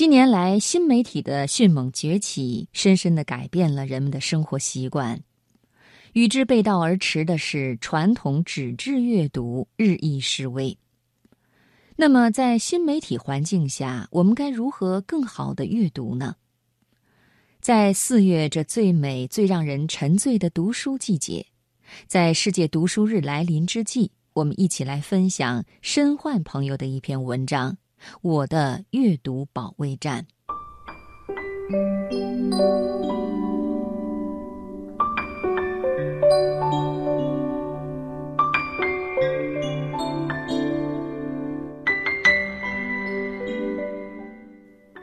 近年来，新媒体的迅猛崛起，深深的改变了人们的生活习惯。与之背道而驰的是，传统纸质阅读日益式微。那么，在新媒体环境下，我们该如何更好的阅读呢？在四月这最美、最让人沉醉的读书季节，在世界读书日来临之际，我们一起来分享申焕朋友的一篇文章。我的阅读保卫战。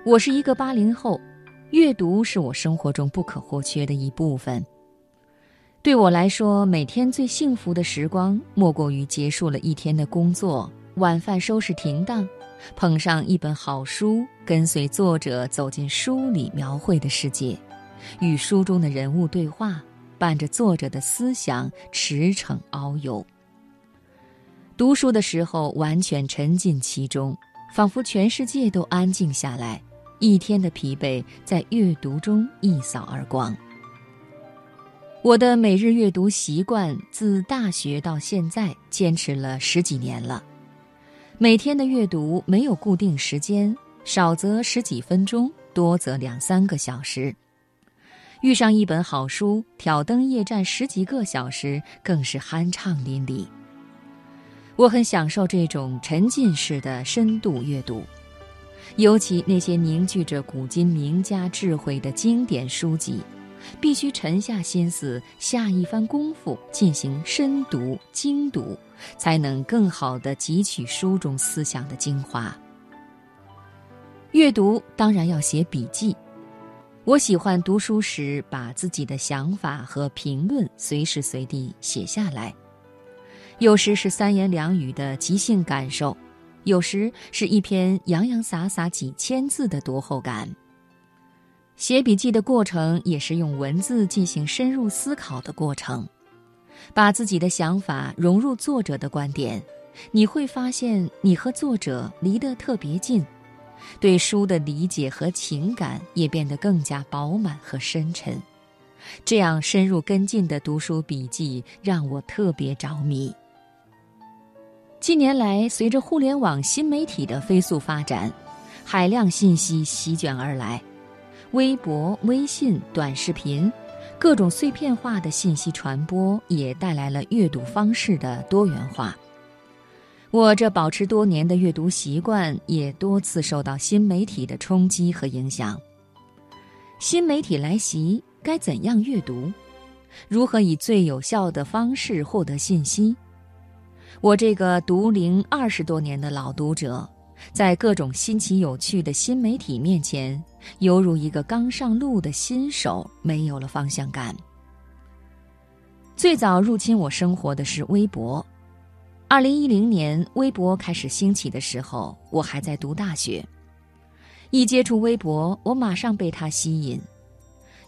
我是一个八零后，阅读是我生活中不可或缺的一部分。对我来说，每天最幸福的时光，莫过于结束了一天的工作，晚饭收拾停当。捧上一本好书，跟随作者走进书里描绘的世界，与书中的人物对话，伴着作者的思想驰骋遨游。读书的时候，完全沉浸其中，仿佛全世界都安静下来，一天的疲惫在阅读中一扫而光。我的每日阅读习惯，自大学到现在，坚持了十几年了。每天的阅读没有固定时间，少则十几分钟，多则两三个小时。遇上一本好书，挑灯夜战十几个小时，更是酣畅淋漓。我很享受这种沉浸式的深度阅读，尤其那些凝聚着古今名家智慧的经典书籍。必须沉下心思，下一番功夫，进行深读精读，才能更好地汲取书中思想的精华。阅读当然要写笔记，我喜欢读书时把自己的想法和评论随时随地写下来，有时是三言两语的即兴感受，有时是一篇洋洋洒洒几千字的读后感。写笔记的过程也是用文字进行深入思考的过程，把自己的想法融入作者的观点，你会发现你和作者离得特别近，对书的理解和情感也变得更加饱满和深沉。这样深入跟进的读书笔记让我特别着迷。近年来，随着互联网新媒体的飞速发展，海量信息席卷而来。微博、微信、短视频，各种碎片化的信息传播也带来了阅读方式的多元化。我这保持多年的阅读习惯也多次受到新媒体的冲击和影响。新媒体来袭，该怎样阅读？如何以最有效的方式获得信息？我这个读龄二十多年的老读者。在各种新奇有趣的新媒体面前，犹如一个刚上路的新手，没有了方向感。最早入侵我生活的是微博。二零一零年，微博开始兴起的时候，我还在读大学。一接触微博，我马上被它吸引。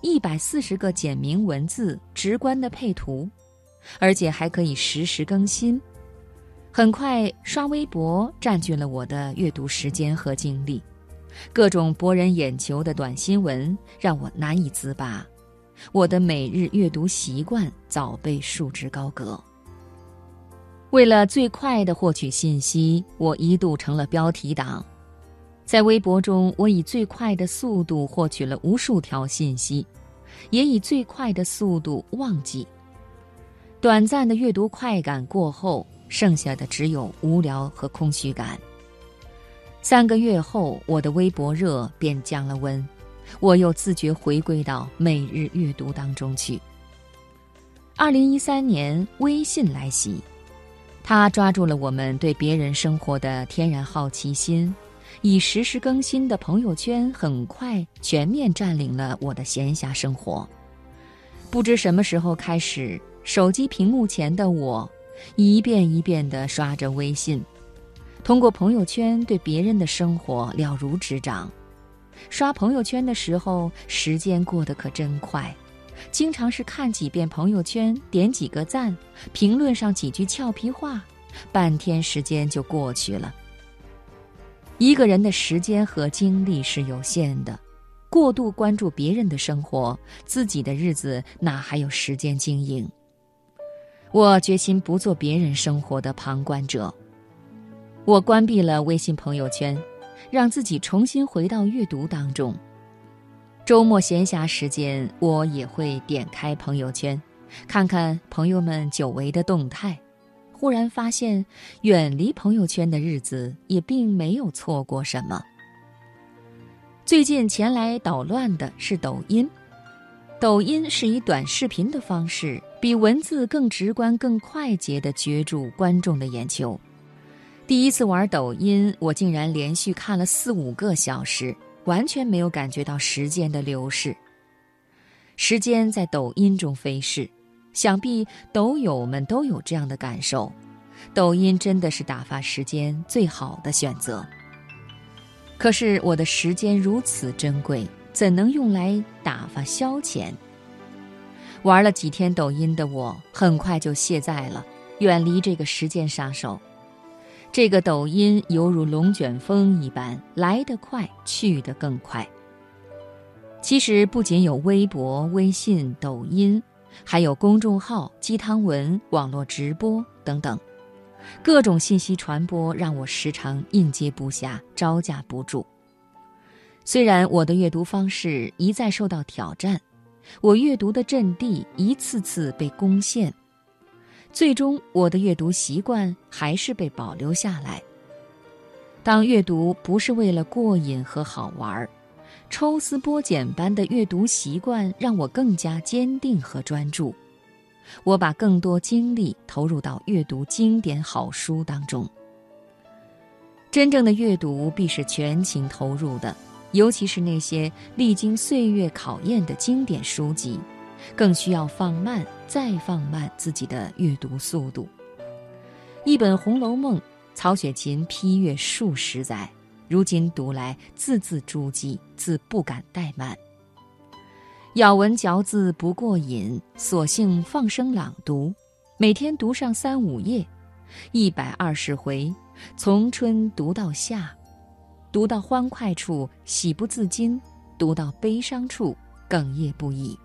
一百四十个简明文字，直观的配图，而且还可以实时更新。很快，刷微博占据了我的阅读时间和精力，各种博人眼球的短新闻让我难以自拔，我的每日阅读习惯早被束之高阁。为了最快的获取信息，我一度成了标题党，在微博中，我以最快的速度获取了无数条信息，也以最快的速度忘记。短暂的阅读快感过后。剩下的只有无聊和空虚感。三个月后，我的微博热便降了温，我又自觉回归到每日阅读当中去。二零一三年，微信来袭，它抓住了我们对别人生活的天然好奇心，以实时更新的朋友圈，很快全面占领了我的闲暇生活。不知什么时候开始，手机屏幕前的我。一遍一遍地刷着微信，通过朋友圈对别人的生活了如指掌。刷朋友圈的时候，时间过得可真快，经常是看几遍朋友圈，点几个赞，评论上几句俏皮话，半天时间就过去了。一个人的时间和精力是有限的，过度关注别人的生活，自己的日子哪还有时间经营？我决心不做别人生活的旁观者。我关闭了微信朋友圈，让自己重新回到阅读当中。周末闲暇时间，我也会点开朋友圈，看看朋友们久违的动态。忽然发现，远离朋友圈的日子也并没有错过什么。最近前来捣乱的是抖音。抖音是以短视频的方式，比文字更直观、更快捷地攫住观众的眼球。第一次玩抖音，我竟然连续看了四五个小时，完全没有感觉到时间的流逝。时间在抖音中飞逝，想必抖友们都有这样的感受。抖音真的是打发时间最好的选择。可是我的时间如此珍贵。怎能用来打发消遣？玩了几天抖音的我，很快就卸载了，远离这个时间杀手。这个抖音犹如龙卷风一般，来得快，去得更快。其实不仅有微博、微信、抖音，还有公众号、鸡汤文、网络直播等等，各种信息传播让我时常应接不暇，招架不住。虽然我的阅读方式一再受到挑战，我阅读的阵地一次次被攻陷，最终我的阅读习惯还是被保留下来。当阅读不是为了过瘾和好玩，抽丝剥茧般的阅读习惯让我更加坚定和专注。我把更多精力投入到阅读经典好书当中。真正的阅读必是全情投入的。尤其是那些历经岁月考验的经典书籍，更需要放慢再放慢自己的阅读速度。一本《红楼梦》，曹雪芹批阅数十载，如今读来字字珠玑，自不敢怠慢。咬文嚼字不过瘾，索性放声朗读，每天读上三五页，一百二十回，从春读到夏。读到欢快处喜不自禁，读到悲伤处哽咽不已。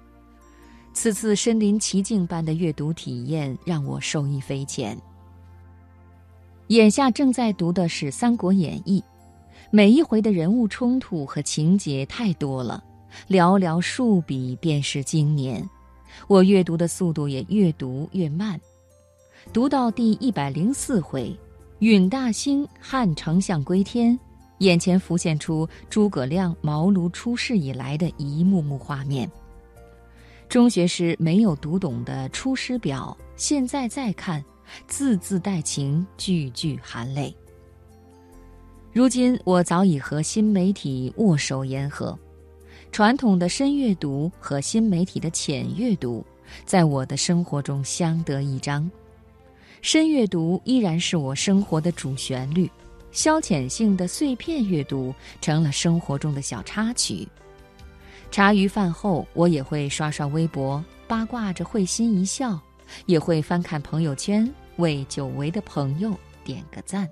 此次身临其境般的阅读体验让我受益匪浅。眼下正在读的是《三国演义》，每一回的人物冲突和情节太多了，寥寥数笔便是经年。我阅读的速度也越读越慢，读到第一百零四回，允大兴汉丞相归天。眼前浮现出诸葛亮茅庐出世以来的一幕幕画面。中学时没有读懂的《出师表》，现在再看，字字带情，句句含泪。如今我早已和新媒体握手言和，传统的深阅读和新媒体的浅阅读，在我的生活中相得益彰。深阅读依然是我生活的主旋律。消遣性的碎片阅读成了生活中的小插曲。茶余饭后，我也会刷刷微博，八卦着会心一笑；也会翻看朋友圈，为久违的朋友点个赞。